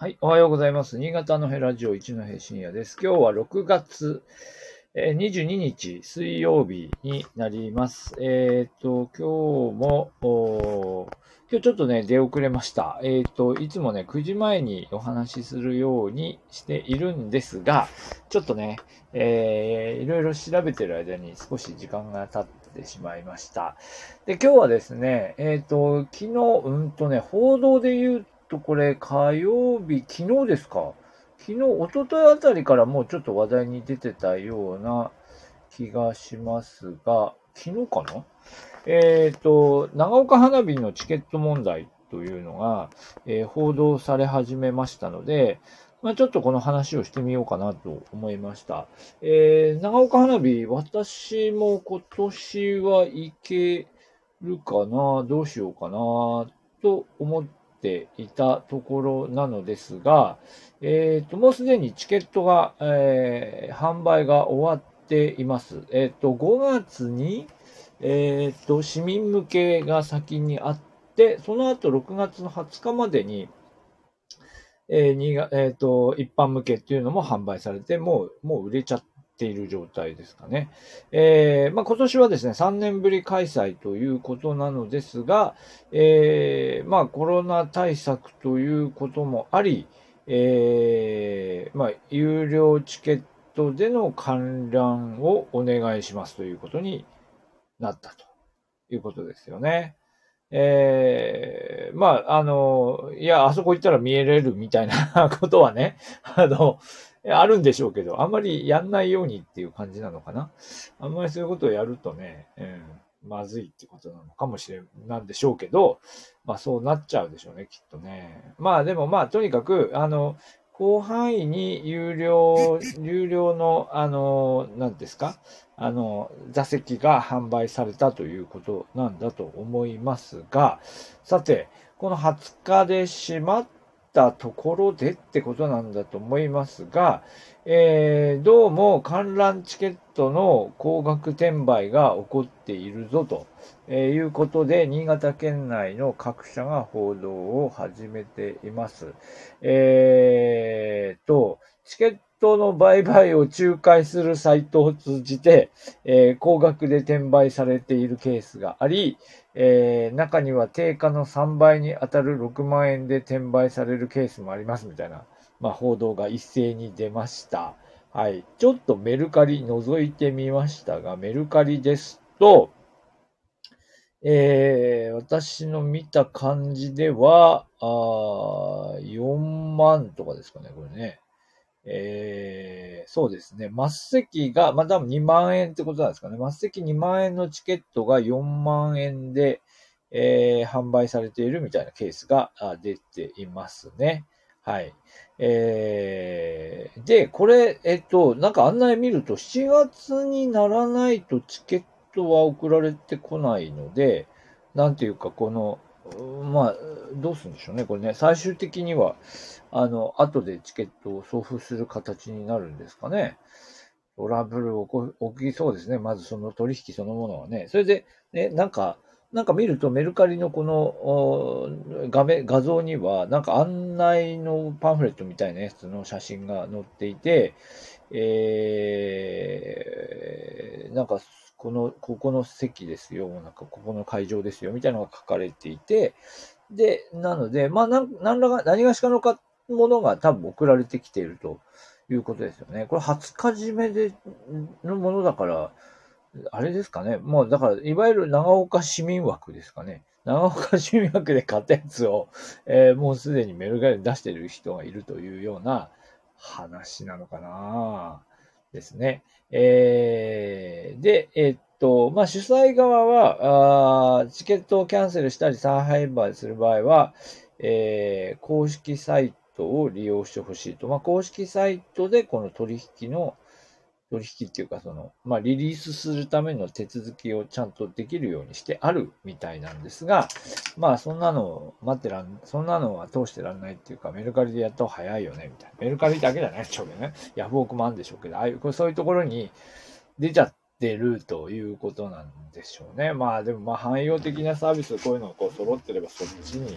はい、おはようございます。新潟のヘラジオ一の平深夜です。今日は6月22日水曜日になります。えっ、と、今日も、今日ちょっとね、出遅れました。えっ、と、いつもね、9時前にお話しするようにしているんですが、ちょっとね、えーいろいろ調べてる間に少し時間が経ってしまいました。で、今日はですね、えっ、と、昨日、うんとね、報道で言うと、これ、火曜日、昨日ですか？昨日、一昨日あたりからもうちょっと話題に出てたような気がしますが、昨日かな？えっ、と、長岡花火のチケット問題というのが、えー報道され始めましたので、まあ、ちょっとこの話をしてみようかなと思いました。えー長岡花火、私も今年は行けるかな、どうしようかな、と思ってていたところなのですが、えっ、と、もうすでにチケットが、えー販売が終わっています。えっ、と、5月に、えっ、と、市民向けが先にあって、その後6月の20日までに、えーにがえっ、と、一般向けっていうのも販売されて、もう、もう売れちゃっている状態ですかね。えーまあ、今年はですね、3年ぶり開催ということなのですが、えーまあ、コロナ対策ということもあり、えーまあ、有料チケットでの観覧をお願いしますということになったということですよね。えー、まあ、あの、いや、あそこ行ったら見えれるみたいなことはね、あの、あるんでしょうけど、あんまりやんないようにっていう感じなのかな。あんまりそういうことをやるとね、うん、まずいってことなのかもしれん、なんでしょうけど、まあそうなっちゃうでしょうね、きっとね。まあでもまあとにかく、あの、広範囲に有料、有料の、あの、何ですか？あの、座席が販売されたということなんだと思いますが、さて、この20日で閉まったところでってことなんだと思いますが、えーどうも観覧チケットの高額転売が起こっているぞと、えーいうことで、新潟県内の各社が報道を始めています。えー、チケットの売買を仲介するサイトを通じて、えー高額で転売されているケースがあり、えー中には定価の3倍に当たる6万円で転売されるケースもありますみたいな、まあ、報道が一斉に出ました。はい。ちょっとメルカリ覗いてみましたが、メルカリですと、えー私の見た感じでは、あ4万とかですかね、これね。えーそうですね。末席が、まあ、多分2万円ってことなんですかね。末席2万円のチケットが4万円で、えー販売されているみたいなケースが出ていますね。はい。えーで、これ、えっと、なんか案内見ると、7月にならないとチケットは送られてこないので、なんていうか、この、まあ、どうするんでしょうね。これね、最終的には、あの、後でチケットを送付する形になるんですかね。トラブル起こ起きそうですね。まずその取引そのものはね。それで、ね、なんか、なんか見るとメルカリのこの画面、画像には、なんか案内のパンフレットみたいなやつの写真が載っていて、えー、なんか、この、ここの席ですよ、なんかここの会場ですよ、みたいなのが書かれていて、で、なので、まあ、なん何らが、何がしかのかものが多分送られてきているということですよね。これ、20日締めで、のものだから、あれですかね。もう、だから、いわゆる長岡市民枠ですかね。長岡市民枠で買ったやつを、えーもうすでにメルカリで出してる人がいるというような話なのかなですね。えーで、えっと、まあ、主催側は、あチケットをキャンセルしたり再販売する場合は、えー公式サイトを利用してほしいと。まあ、公式サイトでこの取引の、取引っていうか、その、まあ、リリースするための手続きをちゃんとできるようにしてあるみたいなんですが、まあ、そんなの待ってらん、そんなのは通してらんないっていうか、メルカリでやった方が早いよね、みたいな。メルカリだけじゃないでしょうけどね。ヤフオクもあるんでしょうけど、ああいう、そういうところに出ちゃってるということなんでしょうね。まあでもまあ汎用的なサービス、こういうのをこう揃ってればそっちに、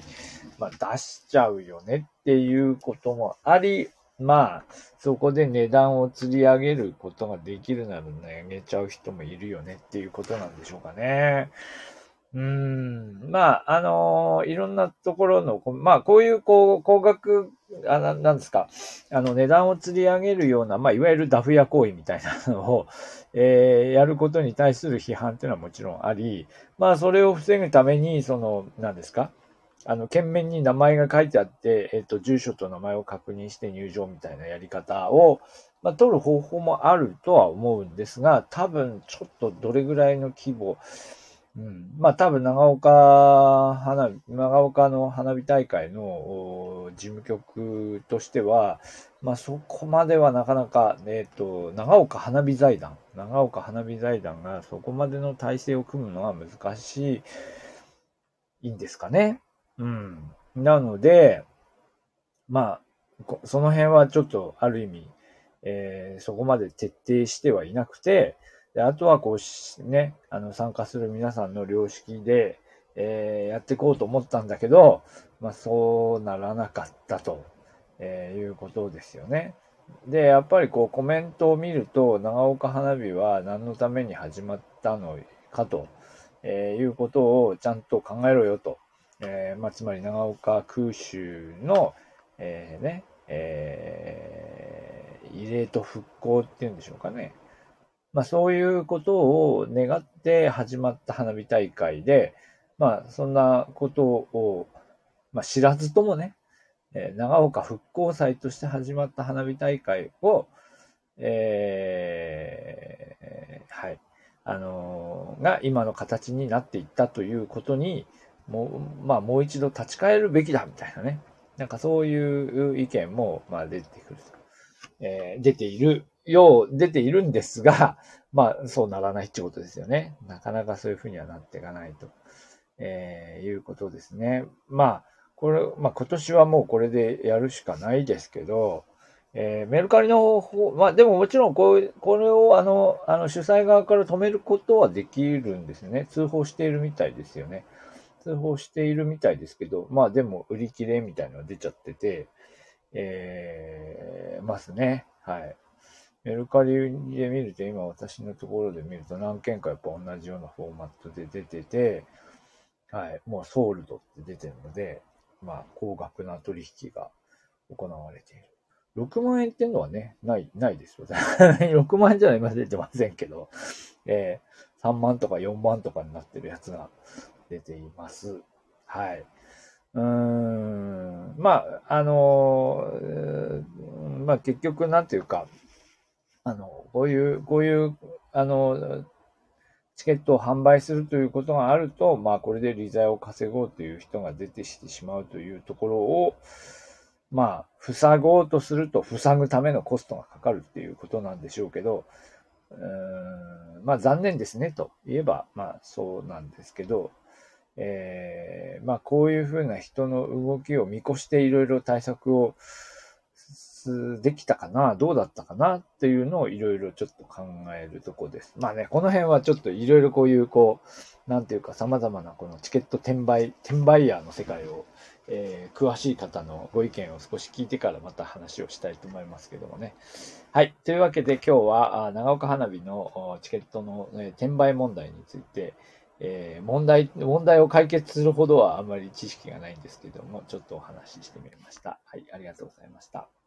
まあ、出しちゃうよねっていうこともあり、まあ、そこで値段を釣り上げることができるならね、上げちゃう人もいるよねっていうことなんでしょうかね。うん。まあ、あのー、いろんなところの、まあ、こういう、こう、高額、あななんですか、あの、値段を釣り上げるような、まあ、いわゆるダフ屋行為みたいなのを、えー、やることに対する批判っていうのはもちろんあり、まあ、それを防ぐために、その、何ですか、あの、懸命に名前が書いてあって、えっ、と、住所と名前を確認して入場みたいなやり方を、まあ、取る方法もあるとは思うんですが、多分、ちょっとどれぐらいの規模、うん、まあ、多分、長岡花火、長岡の花火大会の事務局としては、まあ、そこまではなかなか、えっ、と、長岡花火財団、長岡花火財団がそこまでの体制を組むのは難しい、いいんですかね。うん。なので、まあ、その辺はちょっとある意味、えー、そこまで徹底してはいなくて、であとはこうね、あの参加する皆さんの良識で、えー、やっていこうと思ったんだけど、まあそうならなかったと、えー、いうことですよね。で、やっぱりこうコメントを見ると、長岡花火は何のために始まったのかと、えー、いうことをちゃんと考えろよと。えー、まあ、つまり長岡空襲の、えー、ね、えー、慰霊と復興っていうんでしょうかね。まあ、そういうことを願って始まった花火大会で、まあ、そんなことを、まあ、知らずともね、えー、長岡復興祭として始まった花火大会を、えー、はい、あのー、が今の形になっていったということに、もう、まあ、もう一度立ち返るべきだ、みたいなね。なんかそういう意見も、まあ、出てくると。えー、出ているよう、出ているんですが、まあ、そうならないってことですよね。なかなかそういうふうにはなっていかないと、えー、いうことですね。まあ、これ、まあ、今年はもうこれでやるしかないですけど、えー、メルカリの方法、まあでももちろんこうこれをあの、あの主催側から止めることはできるんですね。通報しているみたいですよね。通報しているみたいですけど、まあでも売り切れみたいなのが出ちゃってて、えー、ますね。はい。メルカリで見ると、今私のところで見ると何件かやっぱ同じようなフォーマットで出てて、はい、もうソールドって出てるので、まあ、高額な取引が行われている。6万円っていうのはね、ない、ないですよ。6万円じゃ今出てませんけど、えー、3万とか4万とかになってるやつが出ています。はい。うん、まあ、あの、まあ結局なんていうか、あの、こういう、こういう、あの、チケットを販売するということがあると、まあこれで利罪を稼ごうという人が出てきてしまうというところを、まあ、塞ごうとすると塞ぐためのコストがかかるっていうことなんでしょうけど、うーんまあ残念ですねと言えば、まあそうなんですけど、えー、まあこういうふうな人の動きを見越していろいろ対策をできたかなどうだったかなっていうのをいろいろちょっと考えるとこです。まあね、この辺はちょっといろいろこういうこう、なんていうか様々なこのチケット転売、転売ヤーの世界を、えー、詳しい方のご意見を少し聞いてからまた話をしたいと思いますけどもね。はい。というわけで今日は長岡花火のチケットの、転売問題について、えー、問題、問題を解決するほどはあんまり知識がないんですけども、ちょっとお話ししてみました。はい。ありがとうございました。